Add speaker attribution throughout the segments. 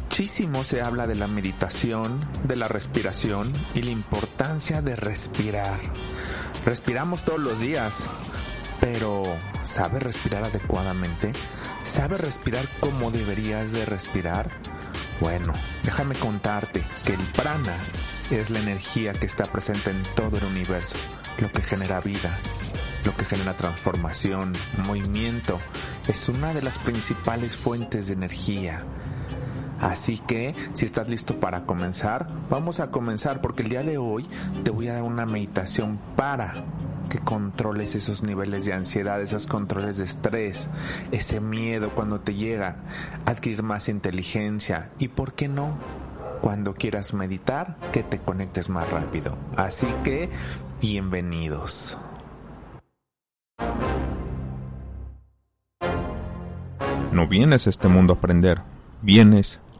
Speaker 1: Muchísimo se habla de la meditación, de la respiración y la importancia de respirar. Respiramos todos los días, pero ¿sabes respirar adecuadamente? ¿Sabes respirar como deberías de respirar? Bueno, déjame contarte que el prana es la energía que está presente en todo el universo, lo que genera vida, lo que genera transformación, movimiento. Es una de las principales fuentes de energía. Así que, si estás listo para comenzar, vamos a comenzar porque el día de hoy te voy a dar una meditación para que controles esos niveles de ansiedad, esos controles de estrés, ese miedo cuando te llega, adquirir más inteligencia y, ¿por qué no? Cuando quieras meditar, que te conectes más rápido. Así que, bienvenidos.
Speaker 2: No vienes a este mundo a aprender, vienes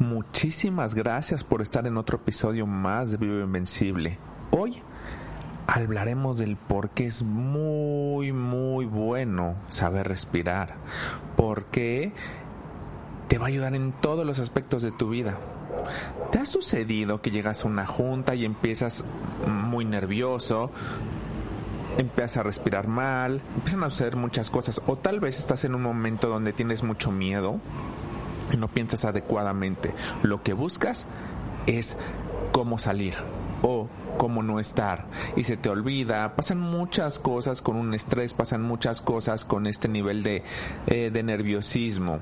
Speaker 1: Muchísimas gracias por estar en otro episodio más de Vivo Invencible. Hoy hablaremos del por qué es muy, muy bueno saber respirar. Porque te va a ayudar en todos los aspectos de tu vida. ¿Te ha sucedido que llegas a una junta y empiezas muy nervioso? Empiezas a respirar mal, empiezan a suceder muchas cosas. O tal vez estás en un momento donde tienes mucho miedo no piensas adecuadamente. Lo que buscas es cómo salir o cómo no estar y se te olvida, pasan muchas cosas con un estrés, pasan muchas cosas con este nivel de, eh, de nerviosismo.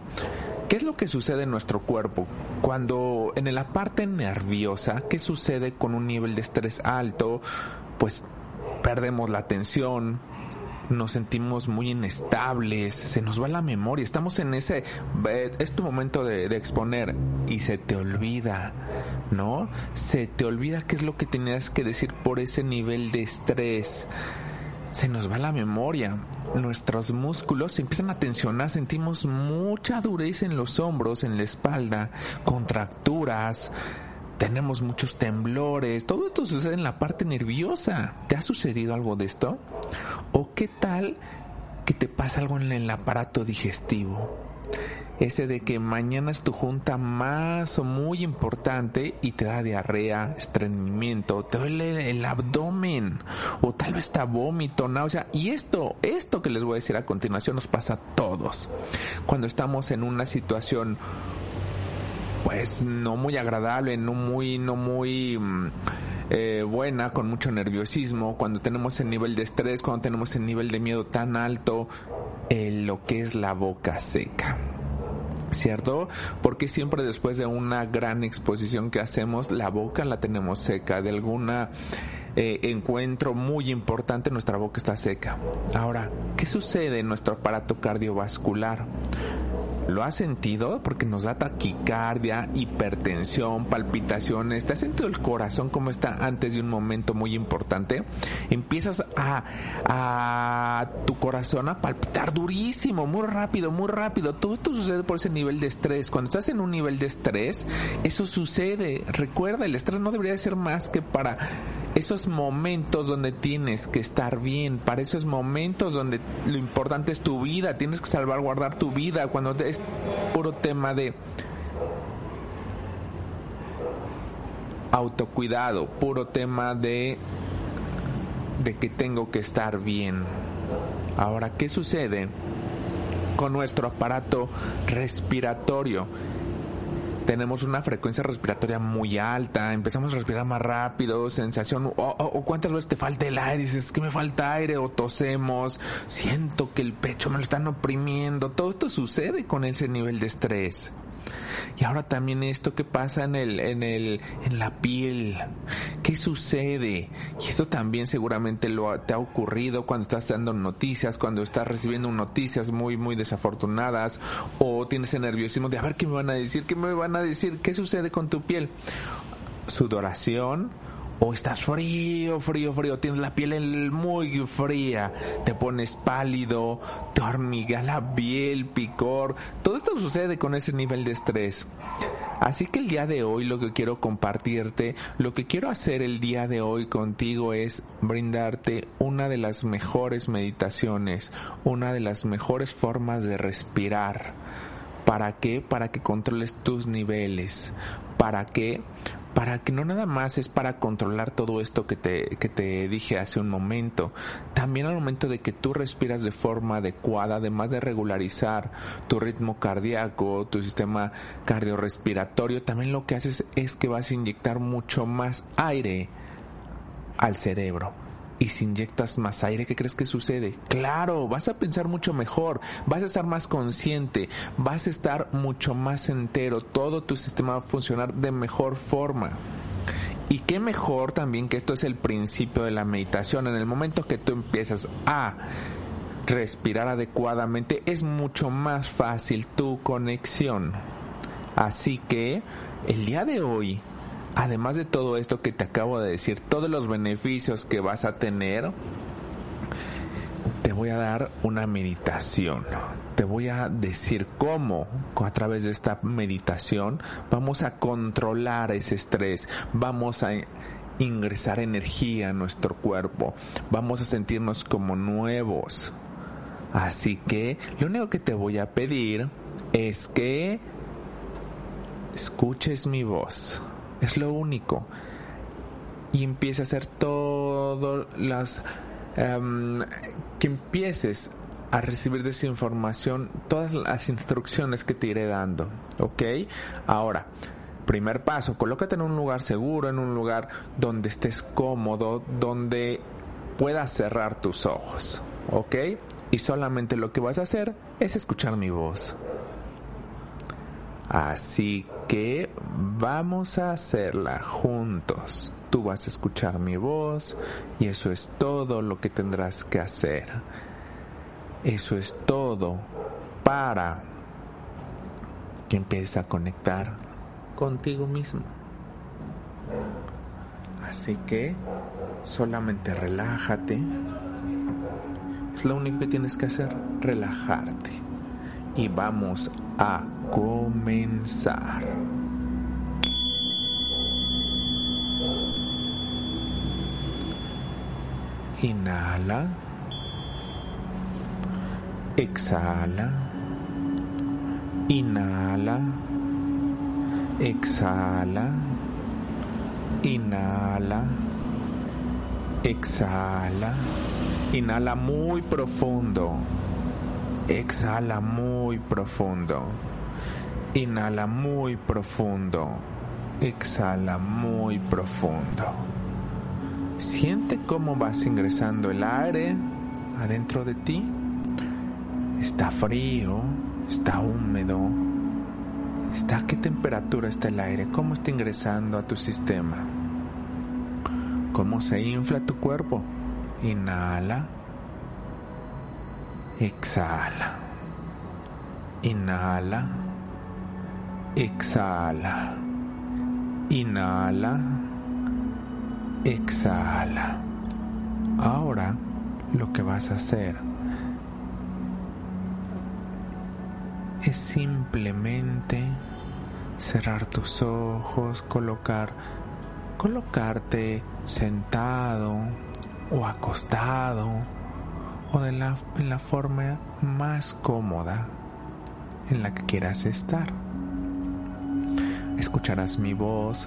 Speaker 1: ¿Qué es lo que sucede en nuestro cuerpo? Cuando en la parte nerviosa, ¿qué sucede con un nivel de estrés alto? Pues perdemos la atención, nos sentimos muy inestables, se nos va la memoria, estamos en ese, es tu momento de, exponer y se te olvida, ¿no? Se te olvida qué es lo que tenías que decir por ese nivel de estrés. Se nos va la memoria, nuestros músculos se empiezan a tensionar, sentimos mucha dureza en los hombros, en la espalda, contracturas, tenemos muchos temblores, todo esto sucede en la parte nerviosa. ¿Te ha sucedido algo de esto? ¿O qué tal que te pasa algo en el aparato digestivo? Ese de que mañana es tu junta más o muy importante y te da diarrea, estreñimiento, te duele el abdomen o tal vez está vómito, náusea. Y esto, esto que les voy a decir a continuación nos pasa a todos. Cuando estamos en una situación pues no muy agradable, no muy, no muy mm, eh, buena, con mucho nerviosismo, cuando tenemos el nivel de estrés, cuando tenemos el nivel de miedo tan alto, en lo que es la boca seca. ¿Cierto? Porque siempre después de una gran exposición que hacemos, la boca la tenemos seca, de alguna eh, encuentro muy importante, nuestra boca está seca. Ahora, ¿qué sucede en nuestro aparato cardiovascular? ¿Lo has sentido? Porque nos da taquicardia, hipertensión, palpitaciones. ¿Te has sentido el corazón como está antes de un momento muy importante? Empiezas a, a tu corazón a palpitar durísimo, muy rápido, muy rápido. Todo esto sucede por ese nivel de estrés. Cuando estás en un nivel de estrés, eso sucede. Recuerda, el estrés no debería ser más que para esos momentos donde tienes que estar bien, para esos momentos donde lo importante es tu vida, tienes que salvaguardar tu vida, cuando es puro tema de autocuidado, puro tema de de que tengo que estar bien. Ahora, ¿qué sucede con nuestro aparato respiratorio? Tenemos una frecuencia respiratoria muy alta, empezamos a respirar más rápido, sensación, o, cuántas veces te falta el aire, dices que me falta aire, o tosemos, siento que el pecho me lo están oprimiendo, todo esto sucede con ese nivel de estrés. Y ahora también esto que pasa en el, en el, en la piel. ¿Qué sucede? Y esto también seguramente te ha ocurrido cuando estás dando noticias, cuando estás recibiendo noticias muy, muy desafortunadas, o tienes el nerviosismo de a ver qué me van a decir, qué me van a decir, qué sucede con tu piel. Sudoración, o estás frío, frío, frío, tienes la piel muy fría, te pones pálido, te hormiga la piel, picor, todo esto sucede con ese nivel de estrés. Así que el día de hoy lo que quiero compartirte, lo que quiero hacer el día de hoy contigo es brindarte una de las mejores meditaciones, una de las mejores formas de respirar. ¿Para qué? Para que controles tus niveles. ¿Para qué? Para que no nada más es para controlar todo esto que te, que te dije hace un momento, también al momento de que tú respiras de forma adecuada, además de regularizar tu ritmo cardíaco, tu sistema cardiorrespiratorio, también lo que haces es que vas a inyectar mucho más aire al cerebro y si inyectas más aire, ¿qué crees que sucede? Claro, vas a pensar mucho mejor, vas a estar más consciente, vas a estar mucho más entero, todo tu sistema va a funcionar de mejor forma. Y qué mejor también que esto es el principio de la meditación. En el momento que tú empiezas a respirar adecuadamente, es mucho más fácil tu conexión. Así que el día de hoy además de todo esto que te acabo de decir, todos los beneficios que vas a tener, te voy a dar una meditación. Te voy a decir cómo a través de esta meditación vamos a controlar ese estrés, vamos a ingresar energía a nuestro cuerpo, vamos a sentirnos como nuevos. Así que lo único que te voy a pedir es que escuches mi voz es lo único. Y empieza a hacer todo las... Em, que empieces a recibir de esa información todas las instrucciones que te iré dando. ¿Ok? Ahora, primer paso, colócate en un lugar seguro, en un lugar donde estés cómodo, donde puedas cerrar tus ojos. ¿Ok? Y solamente lo que vas a hacer es escuchar mi voz. Así que vamos a hacerla juntos. Tú vas a escuchar mi voz y eso es todo lo que tendrás que hacer. Eso es todo para que empieces a conectar contigo mismo. Así que solamente relájate. Es lo único que tienes que hacer, relajarte. Y vamos a comenzar. Inhala. Exhala. Inhala. Exhala. Inhala. Exhala. Inhala muy profundo. Exhala muy profundo. Inhala muy profundo. Exhala muy profundo. Siente cómo vas ingresando el aire adentro de ti. Está frío, está húmedo. ¿Está a qué temperatura está el aire? ¿Cómo está ingresando a tu sistema? ¿Cómo se infla tu cuerpo? Inhala. Exhala. Inhala exhala, inhala, exhala. Ahora lo que vas a hacer es simplemente cerrar tus ojos, colocar colocarte sentado o acostado o de la, en la forma más cómoda en la que quieras estar. Escucharás mi voz.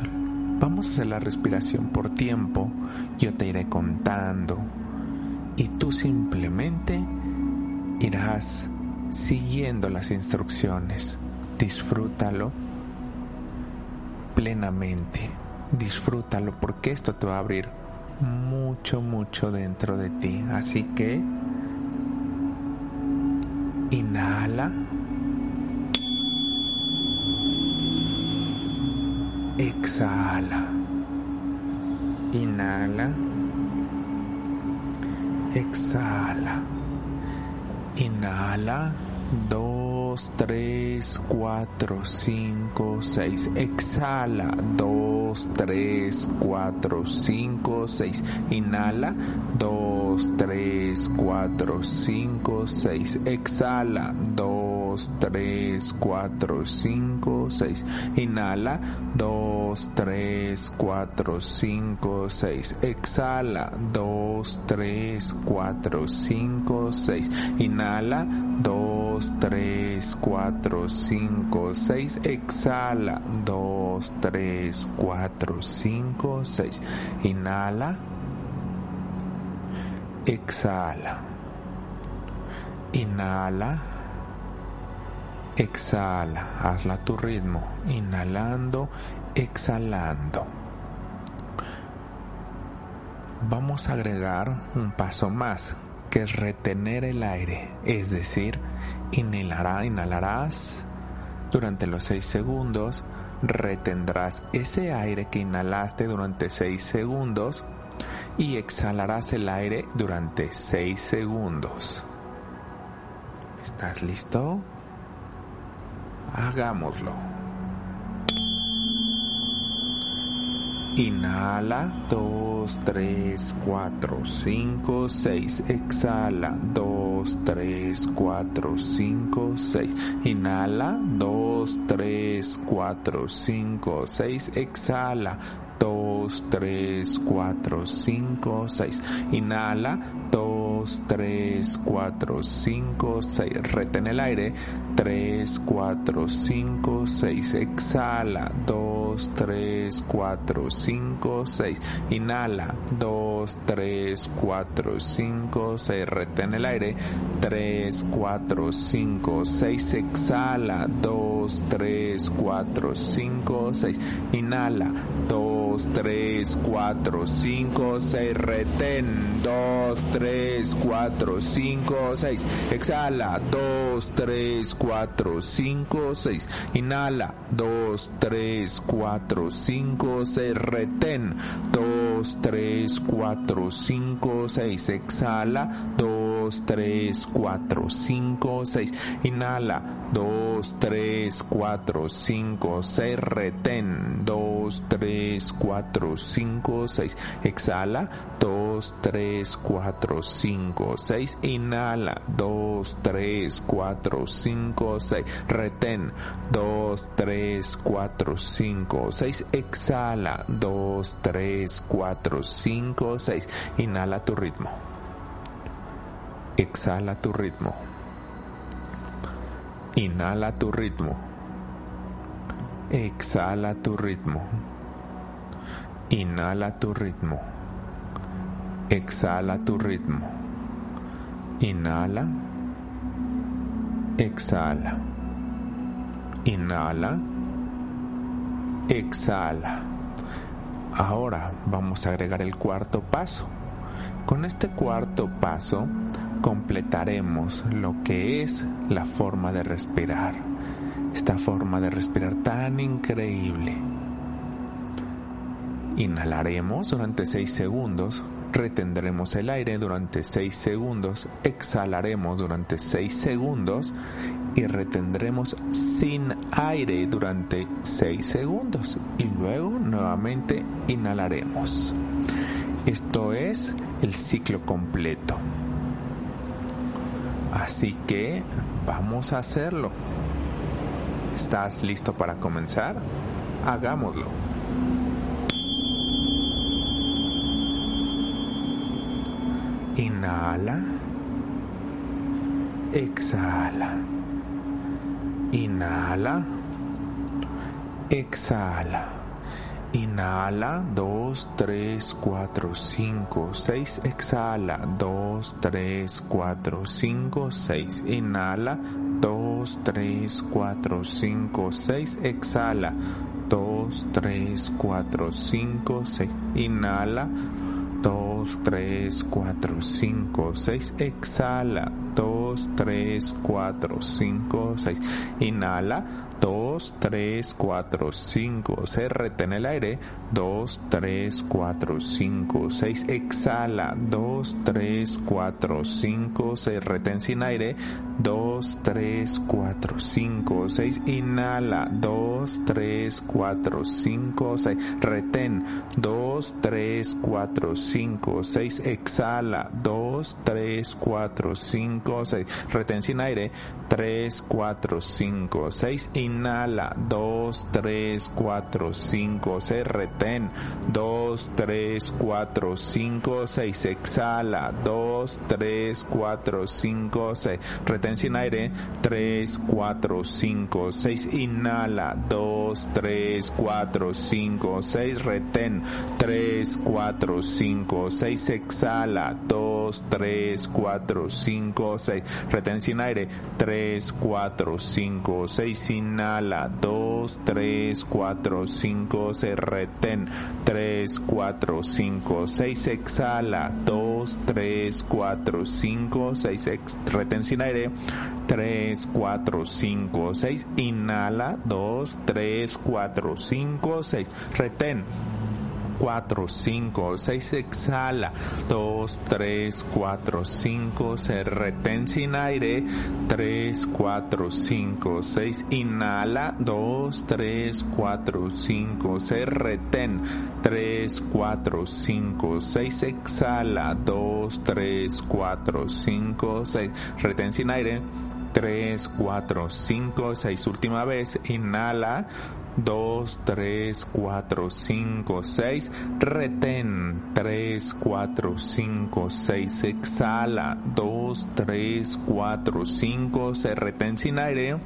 Speaker 1: Vamos a hacer la respiración por tiempo. Yo te iré contando. Y tú simplemente irás siguiendo las instrucciones. Disfrútalo plenamente. Disfrútalo porque esto te va a abrir mucho, mucho dentro de ti. Así que inhala. Exhala. Inhala. Exhala. Inhala. Dos, tres, cuatro, cinco, seis. Exhala. Dos, tres, cuatro, cinco, seis. Inhala. Dos, tres, cuatro, cinco, seis. Exhala. Dos 3, 4, 5, 6. Inhala. 2, 3, 4, 5, 6. Exhala. 2, 3, 4, 5, 6. Inhala. 2, 3, 4, 5, 6. Exhala. 2, 3, 4, 5, 6. Inhala. Exhala. Inhala. Exhala, hazla a tu ritmo, inhalando, exhalando. Vamos a agregar un paso más, que es retener el aire, es decir, inhalará, inhalarás. Durante los 6 segundos, retendrás ese aire que inhalaste durante 6 segundos y exhalarás el aire durante 6 segundos. ¿Estás listo? Hagámoslo. Inhala, 2, 3, 4, 5, 6. Exhala, 2, 3, 4, 5, 6. Inhala, 2, 3, 4, 5, 6. Exhala, 2, 3, 4, 5, 6. Inhala, 2, 3, 4, 5, 6. Retén el aire. 3, 4, 5, 6. Exhala. 2, 3, 4, 5, 6. Inhala. 2, 3, 4, 5, 6. Retén el aire. 3, 4, 5, 6. Exhala. 2, 3, 4, 5, 6. Inhala. 2, 3, 4, 5, 6. Retén. 2, 3, 4, 5, 6. Exhala. 2, 3, 4, 5, 6. Inhala. 2, 3, 4, 5, 6. Retén. 2, 3, 4, 5, 6. Exhala. 2, 3, 4, 5, 6. Inhala. 2, 3, 4, 5, 6. Retén. 2, 3, 4, 5, 6. Exhala. 2, 3, 4, 5, 6. Inhala. 2, 3, 4, 5, 6. Retén. 2, 3, 4, 5, 6. Exhala. 2, 3, 4, 5, 6. Inhala tu ritmo. Exhala tu ritmo. Inhala tu ritmo. Exhala tu ritmo. Inhala tu ritmo. Exhala tu ritmo. Inhala. Exhala. Inhala. Exhala. Ahora vamos a agregar el cuarto paso. Con este cuarto paso completaremos lo que es la forma de respirar. Esta forma de respirar tan increíble. Inhalaremos durante 6 segundos, retendremos el aire durante 6 segundos, exhalaremos durante 6 segundos y retendremos sin aire durante 6 segundos y luego nuevamente inhalaremos. Esto es el ciclo completo. Así que vamos a hacerlo. ¿Estás listo para comenzar? Hagámoslo. Inhala. Exhala. Inhala. Exhala. Inhala, 2, 3, 4, 5, 6. Exhala, 2, 3, 4, 5, 6. Inhala, 2, 3, 4, 5, 6. Exhala, 2, 3, 4, 5, 6. Inhala, 2, 3, 4, 5, 6. Exhala, 2, 3, 4, 5, 6. Inhala, 2, 3, 4, 5, se retén el aire, 2, 3, 4, 5, 6, exhala, 2, 3, 4, 5, se retén sin aire, 2, 3, 4, 5, 6, inhala, 2, 3, 4, 5, 6, retén, 2, 3, 4, 5, 6, exhala, 2, 3, 4, 5, 6, retén sin aire, 3, 4, 5, 6, inhala, 2, 3, 4, 5, 6, retén, 2, 3, 4, 5, 6, exhala, 2, 3, 4, 5, 6, retén sin aire, 3, 4, 5, 6, inhala, 2, 3, 4, 5, 6, retén, 3, 4, 5, 6, exhala, 2, 3, 4, 5, 6, retén sin aire, 3, 3, 4, 5, 6, inhala, 2, 3, 4, 5, se retén, 3, 4, 5, 6, exhala, 2, 3, 4, 5, 6, retén sin aire, 3, 4, 5, 6, inhala, 2, 3, 4, 5, 6, retén. 4, 5, 6, exhala, 2, 3, 4, 5, se retén sin aire, 3, 4, 5, 6, inhala, 2, 3, 4, 5, se retén, 3, 4, 5, 6, exhala, 2, 3, 4, 5, 6, retén sin aire, 3, 4, 5, 6, última vez, inhala, 2, 3, 4, 5, 6, retén, 3, 4, 5, 6, exhala, 2, 3, 4, 5, se retén sin aire,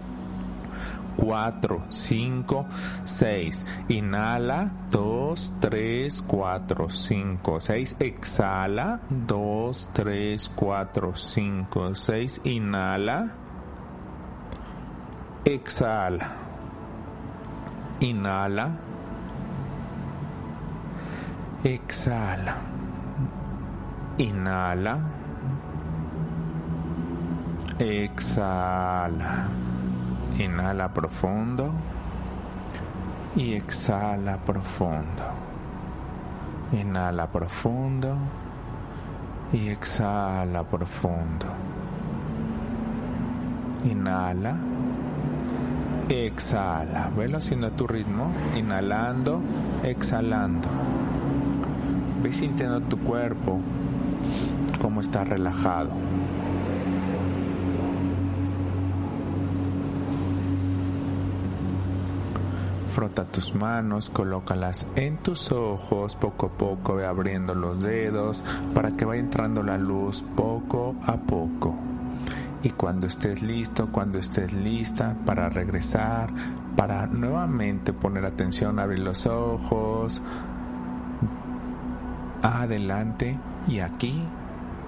Speaker 1: 4, 5, 6, inhala, 2, 3, 4, 5, 6, exhala, 2, 3, 4, 5, 6, inhala, exhala. Inhala. Exhala. Inhala. Exhala. Inhala profundo. Y exhala profundo. Inhala profundo. Y exhala profundo. Inhala Exhala, velo haciendo a tu ritmo, inhalando, exhalando. Ve sintiendo tu cuerpo, cómo está relajado. Frota tus manos, colócalas en tus ojos, poco a poco abriendo los dedos para que vaya entrando la luz poco a poco y cuando estés listo, cuando estés lista para regresar, para nuevamente poner atención, abrir los ojos, adelante y aquí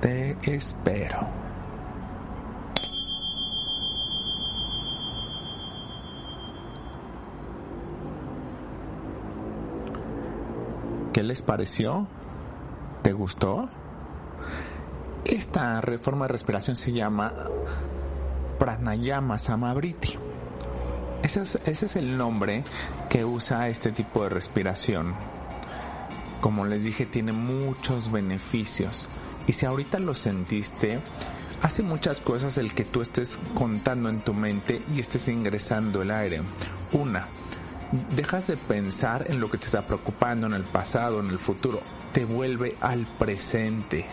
Speaker 1: te espero. ¿Qué les pareció? ¿Te gustó? Esta reforma de respiración se llama Pranayama Samabriti. Ese es, ese es el nombre que usa este tipo de respiración. Como les dije, tiene muchos beneficios. Y si ahorita lo sentiste, hace muchas cosas el que tú estés contando en tu mente y estés ingresando el aire. Una, dejas de pensar en lo que te está preocupando en el pasado, en el futuro. Te vuelve al presente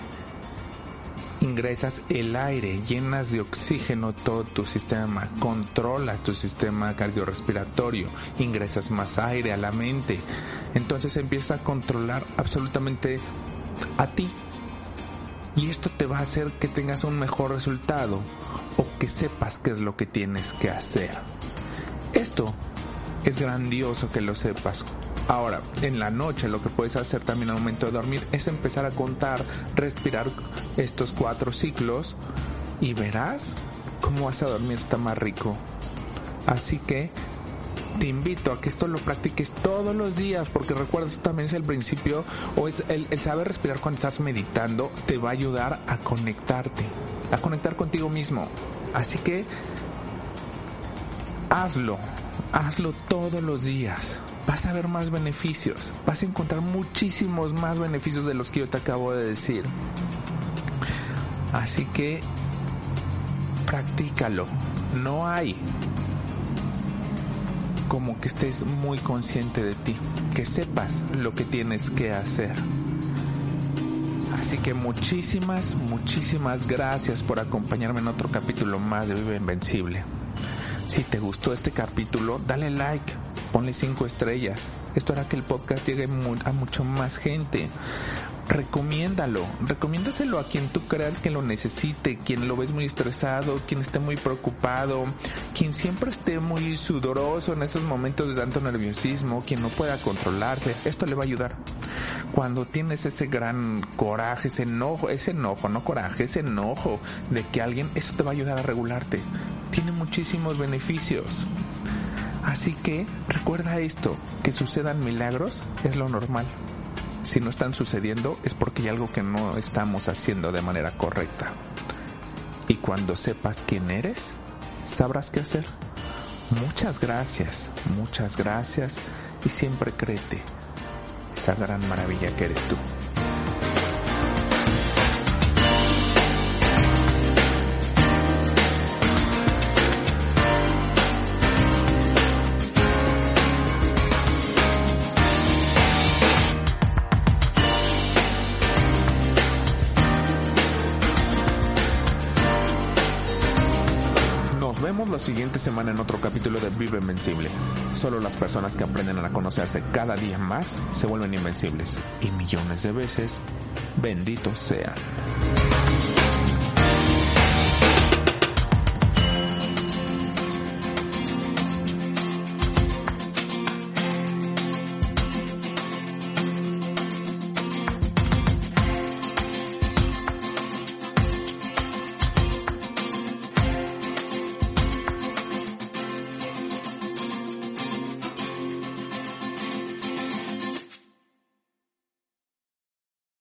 Speaker 1: ingresas el aire, llenas de oxígeno todo tu sistema, controla tu sistema cardiorrespiratorio, ingresas más aire a la mente, entonces empieza a controlar absolutamente a ti. Y esto te va a hacer que tengas un mejor resultado o que sepas qué es lo que tienes que hacer. Esto es grandioso que lo sepas. Ahora, en la noche lo que puedes hacer también al momento de dormir es empezar a contar, respirar estos cuatro ciclos y verás cómo vas a dormir está más rico. Así que te invito a que esto lo practiques todos los días, porque recuerda, esto también es el principio, o es el, el, saber respirar cuando estás meditando, te va a ayudar a conectarte, a conectar contigo mismo. Así que hazlo, hazlo todos los días. Vas a ver más beneficios, vas a encontrar muchísimos más beneficios de los que yo te acabo de decir. Así que practícalo. No hay como que estés muy consciente de ti, que sepas lo que tienes que hacer. Así que muchísimas, muchísimas gracias por acompañarme en otro capítulo más de Vive Invencible. Si te gustó este capítulo, dale like, ponle cinco estrellas. Esto hará que el podcast llegue a mucho más gente recomiéndalo, recomiéndaselo a quien tú creas que lo necesite, quien lo ves muy estresado, quien esté muy preocupado, quien siempre esté muy sudoroso en esos momentos de tanto nerviosismo, quien no pueda controlarse, esto le va a ayudar. Cuando tienes ese gran coraje, ese enojo, ese enojo, no coraje, ese enojo de que alguien, eso te va a ayudar a regularte. Tiene muchísimos beneficios. Así que recuerda esto, que sucedan milagros es lo normal si no están sucediendo es porque hay algo que no estamos haciendo de manera correcta. Y cuando sepas quién eres, sabrás qué hacer. Muchas gracias, muchas gracias y siempre créete esa gran maravilla que eres tú. En otro capítulo de Vive Invencible. Solo las personas que aprenden a conocerse cada día más se vuelven invencibles. Y millones de veces, benditos sean.